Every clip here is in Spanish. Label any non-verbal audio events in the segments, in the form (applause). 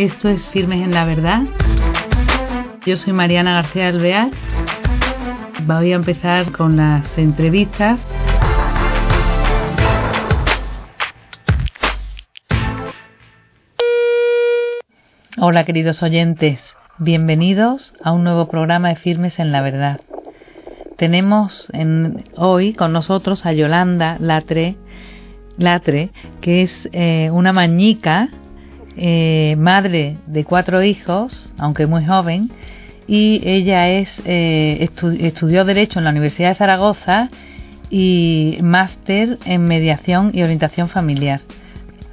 Esto es Firmes en la Verdad. Yo soy Mariana García Alvear. Voy a empezar con las entrevistas. Hola queridos oyentes, bienvenidos a un nuevo programa de Firmes en la Verdad. Tenemos en, hoy con nosotros a Yolanda Latre, Latre que es eh, una mañica, eh, madre de cuatro hijos, aunque muy joven, y ella es eh, estudió Derecho en la Universidad de Zaragoza y máster en Mediación y Orientación Familiar.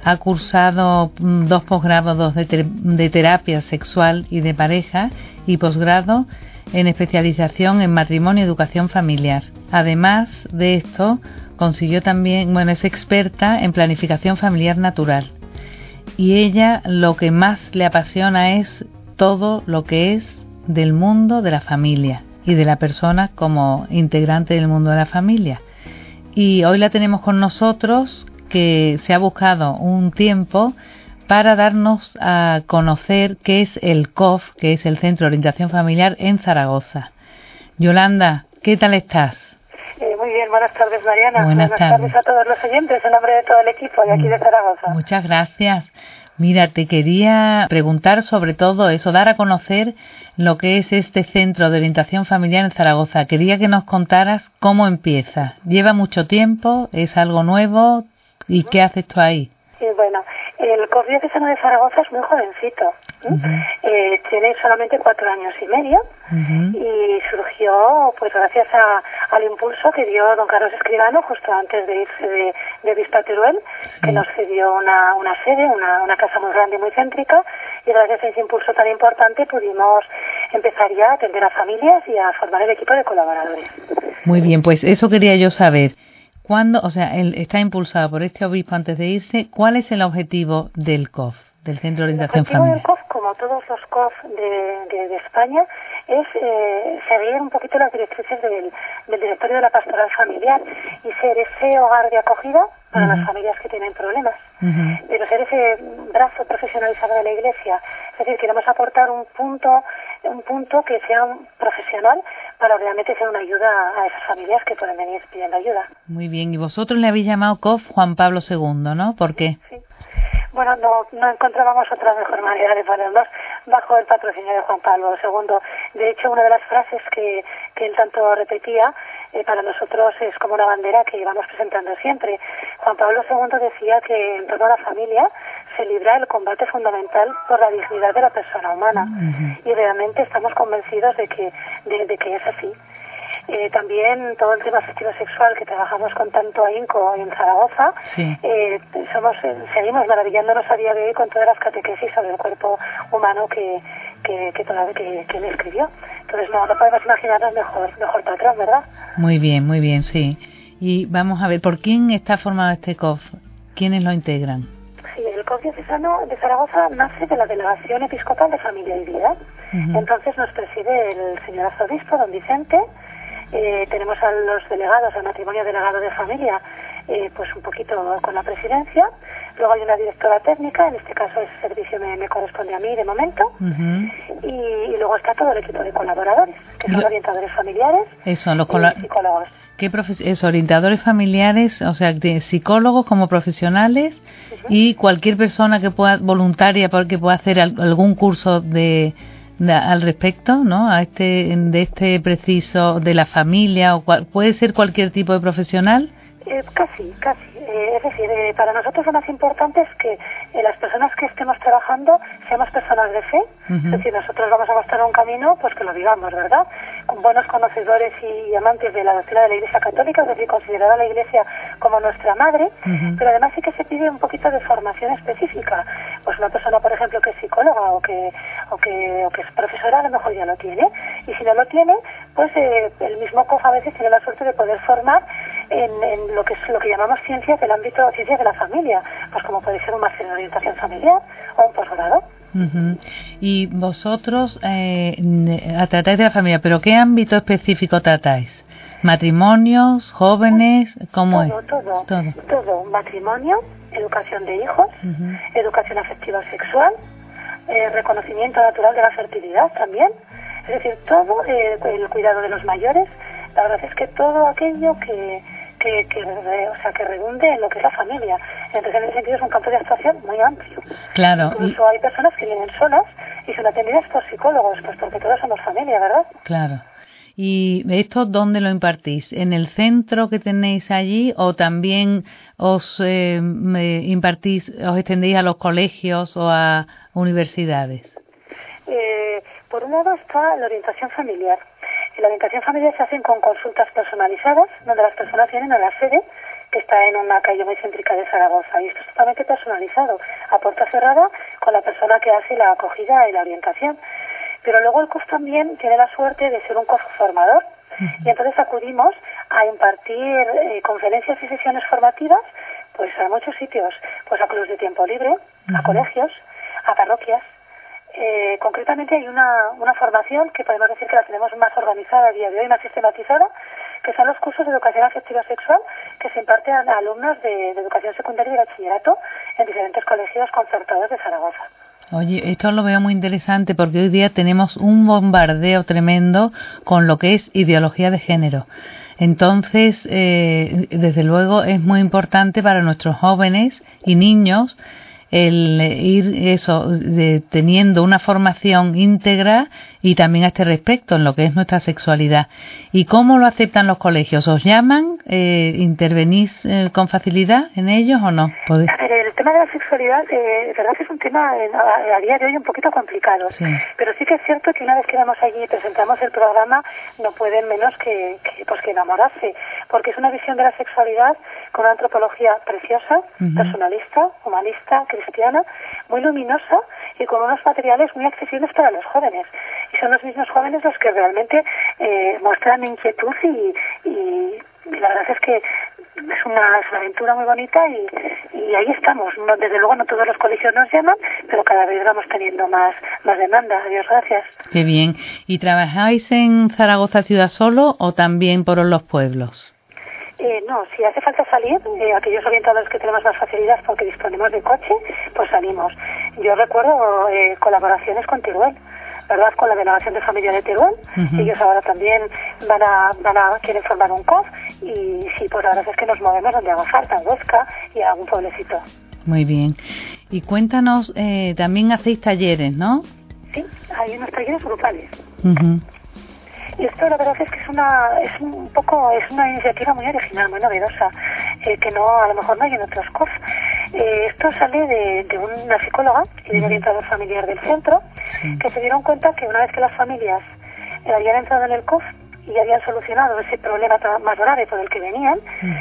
Ha cursado mm, dos posgrados de, de terapia sexual y de pareja y posgrado en especialización en matrimonio y educación familiar. Además de esto, consiguió también, bueno, es experta en planificación familiar natural. Y ella lo que más le apasiona es todo lo que es del mundo de la familia y de la persona como integrante del mundo de la familia. Y hoy la tenemos con nosotros que se ha buscado un tiempo para darnos a conocer qué es el COF, que es el Centro de Orientación Familiar en Zaragoza. Yolanda, ¿qué tal estás? Buenas tardes Mariana. Buenas, tardes. a todos los oyentes en nombre de todo el equipo de aquí de Zaragoza. Muchas gracias. Mira, te quería preguntar sobre todo eso, dar a conocer lo que es este centro de orientación familiar en Zaragoza. Quería que nos contaras cómo empieza. ¿Lleva mucho tiempo? ¿Es algo nuevo? ¿Y qué haces tú ahí? Sí, bueno, el COF diocesano de Zaragoza es muy jovencito. eh, tiene solamente cuatro años y medio y surgió pues gracias a, al impulso que dio don Carlos Escribano justo antes de irse de, de Vista Teruel, que nos cedió una, una sede, una, una casa muy grande y muy céntrica y gracias a ese impulso tan importante pudimos empezar ya a atender a familias y a formar el equipo de colaboradores. Muy bien, pues eso quería yo saber. ¿Cuándo, o sea, él está impulsado por este obispo antes de irse, ¿cuál es el objetivo del COF, del Centro de Orientación Familiar? El objetivo del COF, como todos los COF de, de, España, es eh, seguir un poquito las directrices del, del directorio de la pastoral familiar y ser ese hogar de acogida para las familias que tienen problemas. Pero ser ese brazo profesionalizado de la Iglesia, es decir, queremos aportar un punto, un punto que sea profesional para realmente ser una ayuda a esas familias que pueden venir pidiendo ayuda. Muy bien, y vosotros le habéis llamado COF Juan Pablo II, ¿no? ¿Por qué? Sí. Bueno, no, no encontrábamos otra mejor manera de ponernos bajo el patrocinio de Juan Pablo II. De hecho, una de las frases que, que él tanto repetía eh, para nosotros es como una bandera que llevamos presentando siempre. Juan Pablo II decía que en torno a la familia se libra el combate fundamental por la dignidad de la persona humana y realmente estamos convencidos de que, de, que es así. Eh, también todo el tema afectivo sexual que trabajamos con tanto ahínco en Zaragoza, eh, somos, seguimos maravillándonos a día de hoy con todas las catequesis sobre el cuerpo humano que, que, que, que, que él escribió. Entonces no, no podemos imaginarnos mejor, mejor patrón, ¿verdad? Muy bien, muy bien, sí. Y vamos a ver, ¿por quién está formado este COF? ¿Quiénes lo integran? Sí, el COF diocesano de Zaragoza nace de la Delegación Episcopal de Familia y Vida. Entonces nos preside el señor arzobispo, don Vicente. Eh, tenemos a los delegados, al matrimonio delegado de familia, eh, pues un poquito con la presidencia. Luego hay una directora técnica, en este caso el servicio me, me corresponde a mí de momento. y, luego está todo el equipo de colaboradores, que son orientadores familiares Eso, los y psicólogos. ¿Qué es orientadores familiares, o sea, de psicólogos como profesionales y cualquier persona que pueda voluntaria porque pueda hacer algún curso de, al respecto, ¿no? A este de este preciso de la familia o puede ser cualquier tipo de profesional. Eh, casi, casi. Eh, es decir, eh, para nosotros lo más importante es que las personas que estemos trabajando seamos personas de fe. Es decir, nosotros vamos a mostrar un camino, pues que lo digamos, ¿verdad? Con buenos conocedores y amantes de la doctrina de la Iglesia Católica, es decir, considerar a la Iglesia como nuestra madre, pero además sí que se pide un poquito de formación específica. Pues una persona, por ejemplo, que es psicóloga o que, o que, o que es profesora, a lo mejor ya lo tiene. Y si no lo tiene, pues el mismo COF a veces tiene la suerte de poder formar en, en lo que es lo que llamamos ciencias del ámbito de ciencias de la familia, pues como puede ser un máster en orientación familiar o un posgrado. Y vosotros eh, tratáis de la familia, pero ¿qué ámbito específico tratáis? ¿Matrimonios, jóvenes? ¿Cómo es? Todo, todo, todo. Matrimonio, educación de hijos, educación afectiva sexual, eh, reconocimiento natural de la fertilidad también. Es decir, todo eh, el cuidado de los mayores, la verdad es que todo aquello que, que, que, o sea, que redunde en lo que es la familia. Entonces, en ese sentido es un campo de actuación muy amplio. Claro. Incluso hay personas que vienen solas y son atendidas por psicólogos, pues porque todos somos familia, ¿verdad? Claro. ¿Y esto dónde lo impartís? ¿En el centro que tenéis allí o también os eh, impartís, os extendéis a los colegios o a universidades? Eh, por un lado está la orientación familiar. En la orientación familiar se hacen con consultas personalizadas, donde las personas vienen a la sede, que está en una calle muy céntrica de Zaragoza. Y esto es totalmente personalizado, a puerta cerrada, con la persona que hace la acogida y la orientación. Pero luego el COF también tiene la suerte de ser un COF formador y entonces acudimos a impartir eh, conferencias y sesiones formativas pues a muchos sitios, pues a clubes de tiempo libre, a colegios, a parroquias. Eh, concretamente hay una, una formación que podemos decir que la tenemos más organizada a día de hoy, más sistematizada, que son los cursos de educación afectiva sexual que se imparten a alumnos de, educación secundaria y bachillerato en diferentes colegios concertados de Zaragoza. Oye, esto lo veo muy interesante porque hoy día tenemos un bombardeo tremendo con lo que es ideología de género. Entonces, eh, desde luego es muy importante para nuestros jóvenes y niños el ir eso de, teniendo una formación íntegra y también a este respecto en lo que es nuestra sexualidad. ¿Y cómo lo aceptan los colegios? ¿Os llaman? Eh, ¿Intervenís eh, con facilidad en ellos o no? A ver, el tema de la sexualidad, eh, verdad es un tema eh, a, día de hoy un poquito complicado. Pero sí que es cierto que una vez que vamos allí y presentamos el programa, no pueden menos que, que, pues que enamorarse. Porque es una visión de la sexualidad con una antropología preciosa, personalista, humanista, cristiana, muy luminosa y con unos materiales muy accesibles para los jóvenes y son los mismos jóvenes los que realmente eh, muestran inquietud y, y, la verdad es que es una, es una aventura muy bonita y, y ahí estamos. No, desde luego no todos los colegios nos llaman, pero cada vez vamos teniendo más, más demanda. Adiós, gracias. Qué bien. ¿Y trabajáis en Zaragoza ciudad solo o también por los pueblos? Eh, no, si hace falta salir, eh, aquellos orientadores que tenemos más facilidad porque disponemos de coche, pues salimos. Yo recuerdo eh, colaboraciones con Teruel ¿verdad? Con la delegación de familia de Teruel. Ellos ahora también van a, van a, quieren formar un COF y sí, pues la verdad es que nos movemos donde haga falta, en Huesca y a algún pueblecito. Muy bien. Y cuéntanos, eh, también hacéis talleres, ¿no? Sí, hay unos talleres grupales. Esto la verdad es que es una, es un poco, es una iniciativa muy original, muy novedosa, eh, que no, a lo mejor no hay en otros COF. Eh, esto sale de, de, una psicóloga y de un orientador familiar del centro, que se dieron cuenta que una vez que las familias eh, habían entrado en el COF y habían solucionado ese problema más grave por el que venían,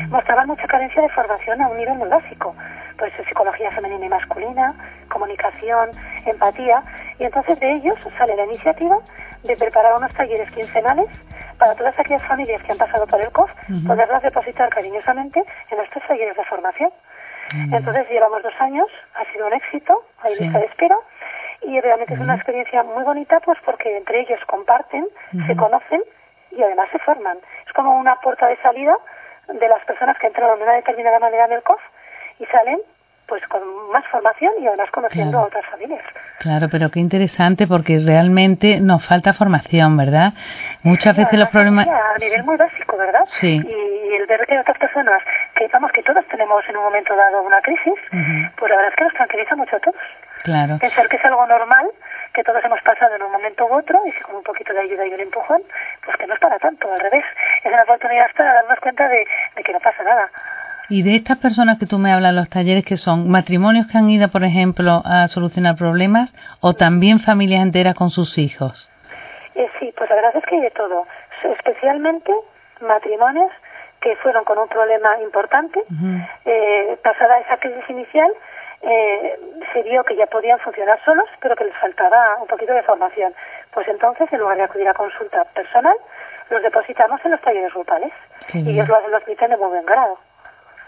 mostraban mucha carencia de formación a un nivel muy básico. Pues psicología femenina y masculina, comunicación, empatía, y entonces de ellos sale la iniciativa de preparar unos talleres quincenales para todas aquellas familias que han pasado por el COF, poderlas depositar cariñosamente en estos talleres de formación. Entonces llevamos dos años, ha sido un éxito, hay lista de espera, y realmente es una experiencia muy bonita pues porque entre ellos comparten, se conocen y además se forman. Es como una puerta de salida de las personas que entraron de una determinada manera en el COF y salen pues con más formación y además conociendo a otras familias. Claro, pero qué interesante porque realmente nos falta formación, ¿verdad? Muchas veces los problemas... A nivel muy básico, ¿verdad? Sí. Y el ver que otras personas, que vamos, que todos tenemos en un momento dado una crisis, pues la verdad es que nos tranquiliza mucho a todos. Claro. Pensar que es algo normal, que todos hemos pasado en un momento u otro, y si con un poquito de ayuda y un empujón, pues que no es para tanto, al revés. Es una oportunidad para darnos cuenta de, de que no pasa nada. Y de estas personas que tú me hablas, los talleres que son matrimonios que han ido, por ejemplo, a solucionar problemas o también familias enteras con sus hijos. Eh, sí, pues la verdad es que hay de todo. Especialmente matrimonios que fueron con un problema importante. eh, pasada esa crisis inicial, eh, se vio que ya podían funcionar solos, pero que les faltaba un poquito de formación. Pues entonces, en lugar de acudir a consulta personal, los depositamos en los talleres grupales. y ellos lo, lo admiten de muy buen grado.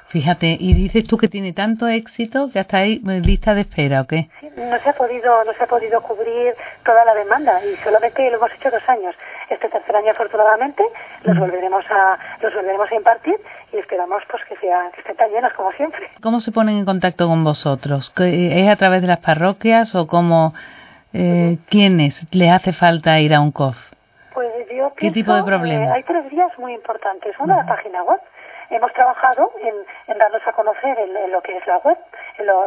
Fíjate, y dices tú que tiene tanto éxito que hasta ahí lista de espera, ¿o qué? Sí, no se ha podido, no se ha podido cubrir toda la demanda y solamente lo hemos hecho dos años. Este tercer año, afortunadamente, los volveremos a, los volveremos a impartir y esperamos pues que sean, que estén tan llenos como siempre. ¿Cómo se ponen en contacto con vosotros? ¿Es a través de las parroquias o cómo? eh, ¿quiénes le hace falta ir a un COF? Pues yo ¿Qué tipo de problema? hay tres vías muy importantes. Una, la página web. Hemos trabajado en, en darnos a conocer en, lo que es la web. En lo,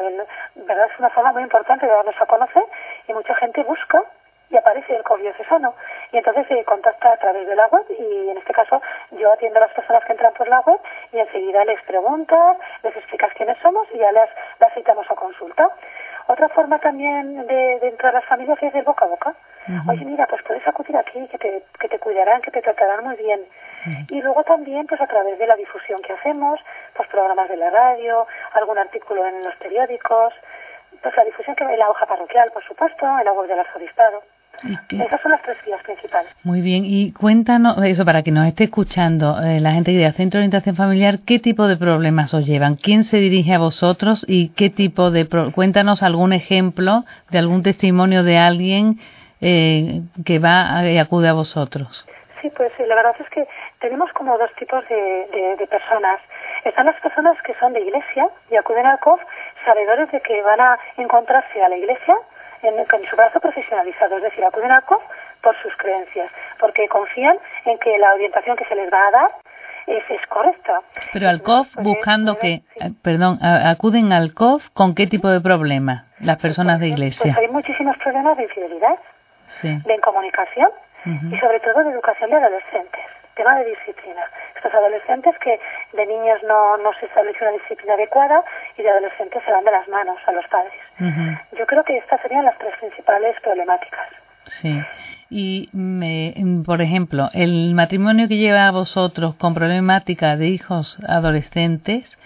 ¿verdad? Es una forma muy importante de darnos a conocer y mucha gente busca y aparece el COVID diocesano. Y entonces se contacta a través de la web y en este caso yo atiendo a las personas que entran por la web y enseguida les preguntas, les explicas quiénes somos y ya les, las citamos a consulta. Otra forma también de, de entrar a las familias es de boca a boca. Oye, mira, pues puedes acudir aquí, que te, que te cuidarán, que te tratarán muy bien. Y luego también, pues a través de la difusión que hacemos, pues programas de la radio, algún artículo en los periódicos, pues la difusión que en la hoja parroquial, por supuesto, en la web del arzobispado. Esas son las tres vías principales. Muy bien, y cuéntanos, eso para que nos esté escuchando eh, la gente de Centro de Orientación Familiar, ¿qué tipo de problemas os llevan? ¿Quién se dirige a vosotros y qué tipo de... cuéntanos algún ejemplo de algún testimonio de alguien eh, que va y acude a vosotros. Sí, pues la verdad es que tenemos como dos tipos de, de, personas. Están las personas que son de iglesia y acuden al COF sabedores de que van a encontrarse a la iglesia en, con su brazo profesionalizado, es decir, acuden al COF por sus creencias, porque confían en que la orientación que se les va a dar es, es correcta. Pero al COF pues, buscando que, eh, perdón, acuden al COF con qué tipo de problema las personas de iglesia. Pues hay muchísimos problemas de infidelidad, de incomunicación y sobre todo de educación de adolescentes tema de disciplina. Estos adolescentes que de niños no, no se establece una disciplina adecuada y de adolescentes se dan de las manos a los padres. Yo creo que estas serían las tres principales problemáticas. Sí. Y, me, por ejemplo, el matrimonio que lleva a vosotros con problemática de hijos adolescentes,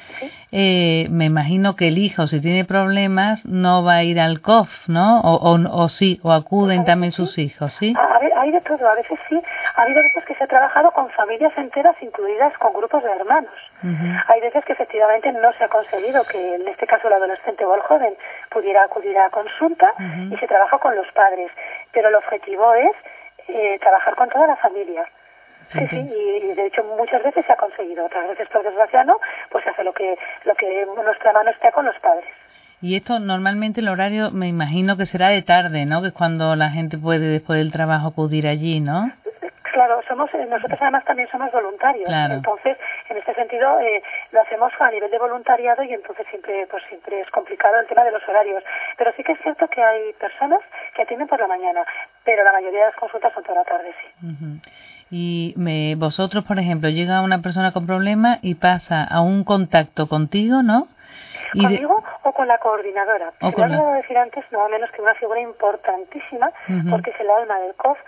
eh, me imagino que el hijo, si tiene problemas, no va a ir al COF, ¿no? O, o, sí, o acuden también sus hijos, ¿sí? A ver, hay de todo. A veces sí. Ha habido veces que se ha trabajado con familias enteras incluidas con grupos de hermanos. Hay veces que efectivamente no se ha conseguido que, en este caso, el adolescente o el joven pudiera acudir a consulta y se trabaja con los padres. Pero el objetivo es eh, trabajar con toda la familia. Sí, sí, y, de hecho muchas veces se ha conseguido, otras veces por desgracia no, pues se hace lo que, lo que nuestra mano está con los padres. Y esto normalmente el horario me imagino que será de tarde, ¿no? Que es cuando la gente puede después del trabajo acudir allí, ¿no? Claro, somos eh, nosotros además también somos voluntarios, entonces en este sentido eh, lo hacemos a nivel de voluntariado y entonces siempre pues siempre es complicado el tema de los horarios. Pero sí que es cierto que hay personas que atienden por la mañana, pero la mayoría de las consultas son por la tarde, sí. Y me, vosotros, por ejemplo, llega una persona con problemas y pasa a un contacto contigo, ¿no? ¿Conmigo o con la coordinadora? O Se lo he decir antes, no menos que una figura importantísima, porque es el alma del COF,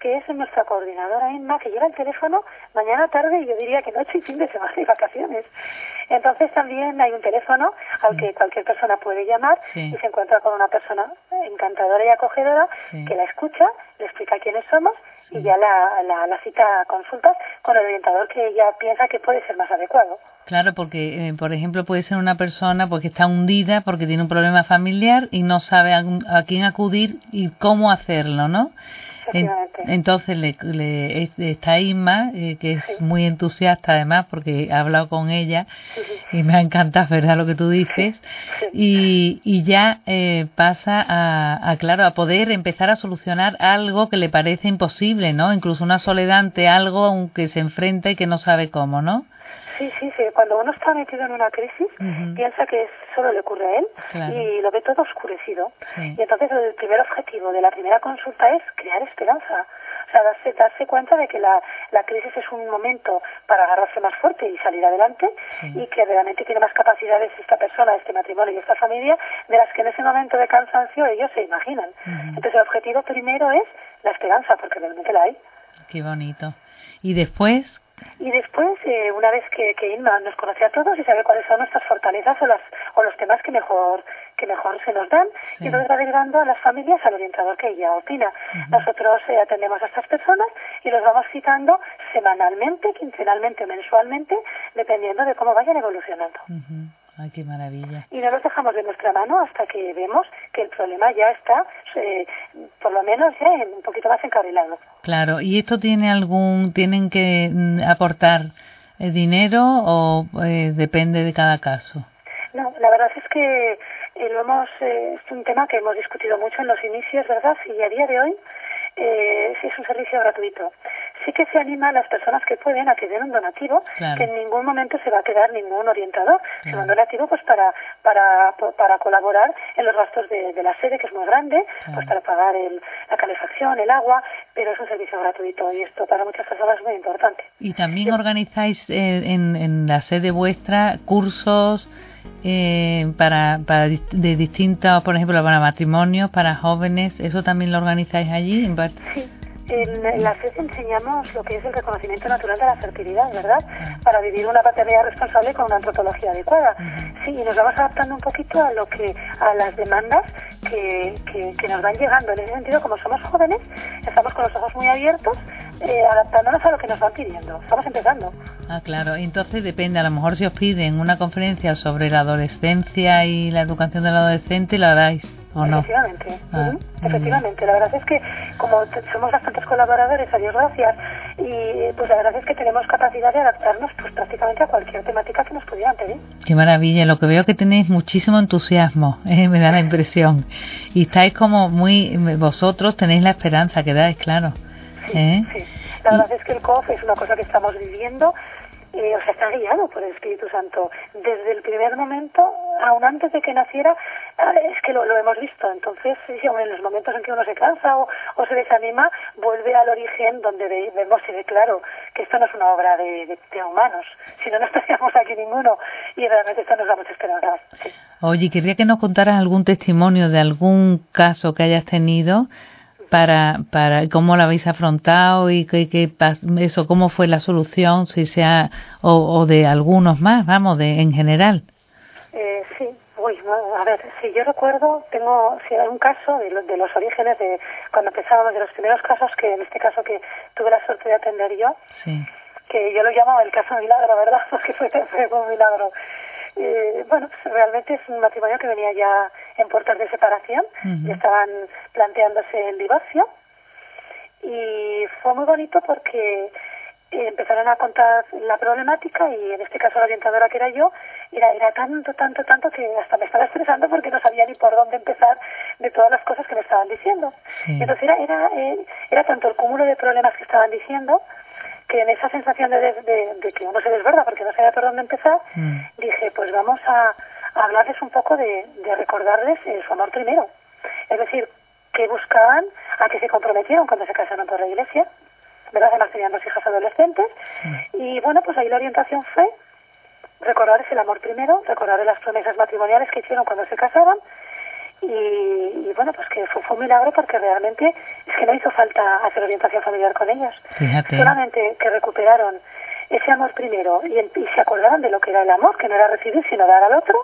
que es nuestra coordinadora Inma, que lleva el teléfono mañana, tarde y yo diría que noche y fin de semana y vacaciones. Entonces también hay un teléfono al que cualquier persona puede llamar y se encuentra con una persona encantadora y acogedora que la escucha, le explica quiénes somos y ya la, la, la cita a consultas con el orientador que ella piensa que puede ser más adecuado. Claro, porque, eh, por ejemplo, puede ser una persona porque está hundida, porque tiene un problema familiar y no sabe a, a quién acudir y cómo hacerlo, ¿no? Entonces le, le, está Isma, eh, que es muy entusiasta además, porque he hablado con ella y me ha encantado, ¿verdad? Lo que tú dices. Y, y ya eh, pasa a, a, claro, a poder empezar a solucionar algo que le parece imposible, ¿no? Incluso una soledad ante algo aunque se enfrenta y que no sabe cómo, ¿no? Sí, sí, sí. Cuando uno está metido en una crisis, piensa que solo le ocurre a él y lo ve todo oscurecido. Y entonces el primer objetivo de la primera consulta es crear esperanza. O sea, darse, darse cuenta de que la, la crisis es un momento para agarrarse más fuerte y salir adelante y que realmente tiene más capacidades esta persona, este matrimonio y esta familia de las que en ese momento de cansancio ellos se imaginan. Entonces el objetivo primero es la esperanza, porque realmente la hay. Qué bonito. Y después, y después, eh, una vez que, que Inma nos conoce a todos y sabe cuáles son nuestras fortalezas o, las, o los temas que mejor, que mejor se nos dan, y nos va derivando a las familias al orientador que ella opina. Nosotros eh, atendemos a estas personas y los vamos citando semanalmente, quincenalmente o mensualmente, dependiendo de cómo vayan evolucionando. Ay, qué maravilla. Y no los dejamos de nuestra mano hasta que vemos que el problema ya está, eh, por lo menos ya un poquito más encarrilado. Claro, ¿y esto tiene algún, tienen que mm, aportar eh, dinero o eh, depende de cada caso? No, la verdad es que eh, lo hemos, eh, es un tema que hemos discutido mucho en los inicios, ¿verdad? Y a día de hoy eh, sí es un servicio gratuito. Sí que se anima a las personas que pueden a que den un donativo, que en ningún momento se va a quedar ningún orientador, sino un donativo pues para, para, para colaborar en los gastos de, la sede, que es muy grande, pues para pagar el, la calefacción, el agua, pero es un servicio gratuito y esto para muchas personas es muy importante. ¿Y también organizáis eh, en, en la sede vuestra cursos? eh, para, para de distintos, por ejemplo, para matrimonios, para jóvenes, ¿eso también lo organizáis allí? Sí. En, la FED enseñamos lo que es el reconocimiento natural de la fertilidad, ¿verdad? Para vivir una paternidad responsable con una antropología adecuada. Sí, y nos vamos adaptando un poquito a lo que a las demandas que, que, que nos van llegando. En ese sentido, como somos jóvenes, estamos con los ojos muy abiertos eh, adaptándonos a lo que nos van pidiendo. Estamos empezando. Ah, claro. Entonces depende. A lo mejor si os piden una conferencia sobre la adolescencia y la educación del adolescente, ¿la dais o no? Efectivamente. Ah, efectivamente. La verdad es que como somos bastantes colaboradores, a Dios gracias, y pues la verdad es que tenemos capacidad de adaptarnos pues prácticamente a cualquier temática que nos pudieran pedir. Qué maravilla. Lo que veo que tenéis muchísimo entusiasmo, (laughs) eh, me da la impresión. Y estáis como muy, vosotros tenéis la esperanza que dais, claro. ¿Eh? Sí, La verdad es que el COF es una cosa que estamos viviendo, eh, o sea, está guiado por el Espíritu Santo. Desde el primer momento, aún antes de que naciera, ah, es que lo, hemos visto. Entonces, en los momentos en que uno se cansa o, se desanima, vuelve al origen donde vemos y ve claro que esto no es una obra de, humanos, si no, no estaríamos aquí ninguno. Y realmente esto nos da mucha esperanza. Oye, quería que nos contaras algún testimonio de algún caso que hayas tenido para, para cómo lo habéis afrontado y qué, qué eso cómo fue la solución si sea o, o de algunos más vamos de en general. Eh, sí uy a ver si yo recuerdo tengo si hay un caso de, de los orígenes de cuando empezábamos de los primeros casos que en este caso que tuve la suerte de atender yo sí. que yo lo llamo el caso milagro verdad (laughs) porque fue, fue un milagro eh, bueno, pues realmente es un matrimonio que venía ya en puertas de separación, y estaban planteándose el divorcio. Y fue muy bonito porque eh, empezaron a contar la problemática y en este caso la orientadora que era yo era, era tanto, tanto, tanto que hasta me estaba estresando porque no sabía ni por dónde empezar de todas las cosas que me estaban diciendo. Entonces era, era, eh, era tanto el cúmulo de problemas que estaban diciendo que en esa sensación de, de, que uno se desborda porque no sabía por dónde empezar, mm. dije, pues vamos a, hablarles un poco de, recordarles su amor primero. Es decir, que buscaban, a que se comprometieron cuando se casaron por la iglesia, ¿verdad? Además tenían dos hijas adolescentes. Y bueno, pues ahí la orientación fue recordarles el amor primero, recordarles las promesas matrimoniales que hicieron cuando se casaban y, bueno, pues que fue, un milagro porque realmente es que no hizo falta hacer orientación familiar con ellos. Solamente que recuperaron ese amor primero y, y, se acordaron de lo que era el amor, que no era recibir sino dar al otro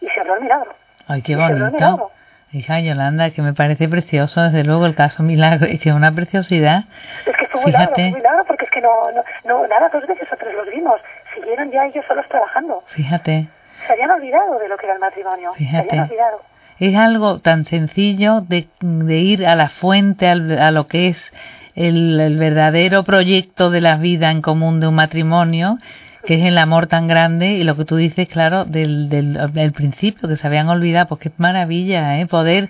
y se habló el milagro. Ay, qué bonito. Hija Yolanda, que me parece precioso, desde luego, el caso Milagro, y que es una preciosidad. Es que fue un milagro, fue un milagro, porque es que no, no, no, nada, dos veces o tres los vimos, siguieron ya ellos solos trabajando. Fíjate. Se habían olvidado de lo que era el matrimonio. Fíjate. Se habían olvidado es algo tan sencillo de, de ir a la fuente, a lo que es el, verdadero proyecto de la vida en común de un matrimonio, que es el amor tan grande y lo que tú dices, claro, del, del, principio, que se habían olvidado, pues qué maravilla, ¿eh? Poder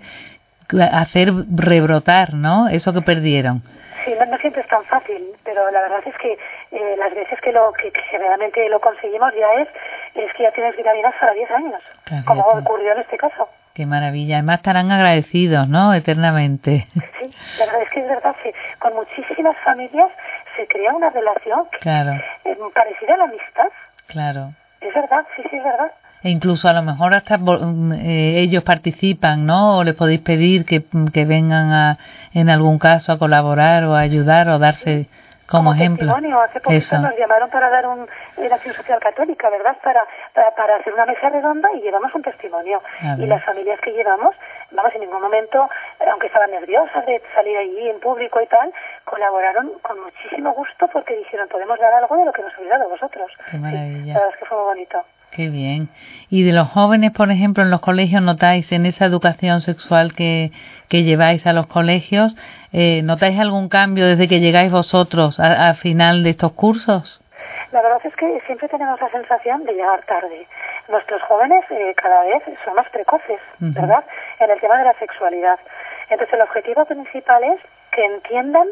hacer rebrotar, ¿no? Eso que perdieron. Sí, no, siempre es tan fácil, pero la verdad es que eh, las veces que lo que, generalmente lo conseguimos ya es, es que ya tienes vitaminas para 10 años, como ocurrió en este caso. Qué maravilla. Además estarán agradecidos, ¿no? Eternamente. Sí, la verdad es que es verdad que con muchísimas familias se crea una relación claro. Eh, parecida a la amistad. Claro. Es verdad, sí, sí, es verdad. E incluso a lo mejor hasta mm, eh, ellos participan, ¿no? O les podéis pedir que, que vengan a, en algún caso a colaborar o a ayudar o darse como, ejemplo. Testimonio. Hace poquito nos llamaron para dar un, la acción social católica, ¿verdad? Para, para, hacer una mesa redonda y llevamos un testimonio. Y las familias que llevamos, vamos, en ningún momento, aunque estaban nerviosas de salir allí en público y tal, colaboraron con muchísimo gusto porque dijeron, podemos dar algo de lo que nos habéis dado vosotros. Qué maravilla. la verdad es que fue muy bonito. Qué bien. ¿Y de los jóvenes, por ejemplo, en los colegios notáis en esa educación sexual que, que lleváis a los colegios, eh, ¿notáis algún cambio desde que llegáis vosotros al final de estos cursos? La verdad es que siempre tenemos la sensación de llegar tarde. Nuestros jóvenes eh, cada vez son más precoces, ¿verdad? En el tema de la sexualidad. Entonces, el objetivo principal es que entiendan,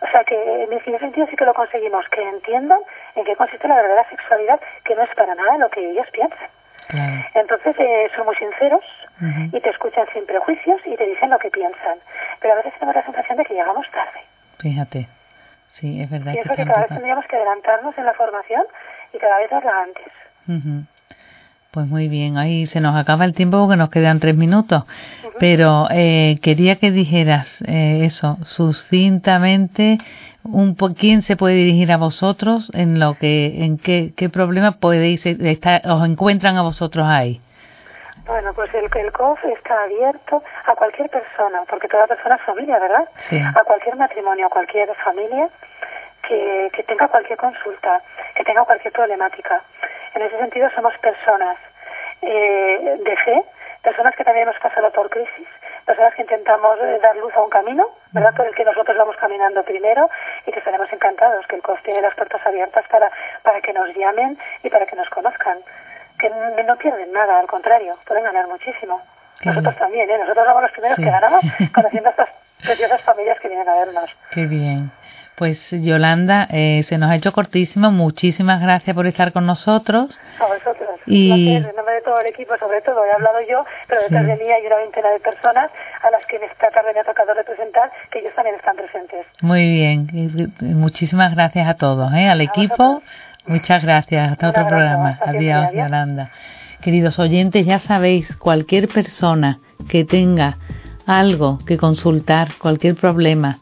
o sea, que en ese sentido sí que lo conseguimos, que entiendan en qué consiste la verdadera sexualidad, que no es para nada lo que ellos piensan. Entonces eh, son y te escuchan sin prejuicios y te dicen lo que piensan. Pero a veces tenemos la sensación de que llegamos tarde. Fíjate. Sí, es verdad. Pienso que, cada vez tendríamos que adelantarnos en la formación y cada vez darla antes. Pues muy bien, ahí se nos acaba el tiempo porque nos quedan tres minutos, pero eh, quería que dijeras eh, eso, sucintamente, un quién se puede dirigir a vosotros en lo que, en qué, qué problema podéis estar, os encuentran a vosotros ahí. Bueno, pues el, el COF está abierto a cualquier persona, porque toda persona es familia, ¿verdad? A cualquier matrimonio, a cualquier familia que, que tenga cualquier consulta, que tenga cualquier problemática. En ese sentido somos personas eh, de fe, personas que también hemos pasado por crisis, personas que intentamos eh, dar luz a un camino, ¿verdad? Por el que nosotros vamos caminando primero y que estaremos encantados que el COF tiene las puertas abiertas para, para que nos llamen y para que nos conozcan que no pierden nada, al contrario, pueden ganar muchísimo. Nosotros también, ¿eh? Nosotros somos los primeros que ganamos (laughs) conociendo a estas preciosas familias que vienen a vernos. Qué bien. Pues Yolanda, eh, se nos ha hecho cortísimo. Muchísimas gracias por estar con nosotros. A vosotros. Y... en nombre de todo el equipo, sobre todo, he hablado yo, pero detrás de mí hay una veintena de personas a las que en esta tarde me ha tocado representar, que ellos también están presentes. Muy bien. Muchísimas gracias a todos, ¿eh? al equipo. Muchas gracias. Hasta otro programa. Adiós, Yolanda. Queridos oyentes, ya sabéis, cualquier persona que tenga algo que consultar, cualquier problema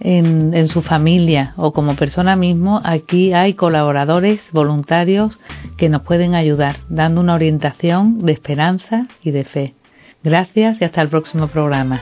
en, en, su familia o como persona mismo, aquí hay colaboradores voluntarios que nos pueden ayudar, dando una orientación de esperanza y de fe. Gracias y hasta el próximo programa.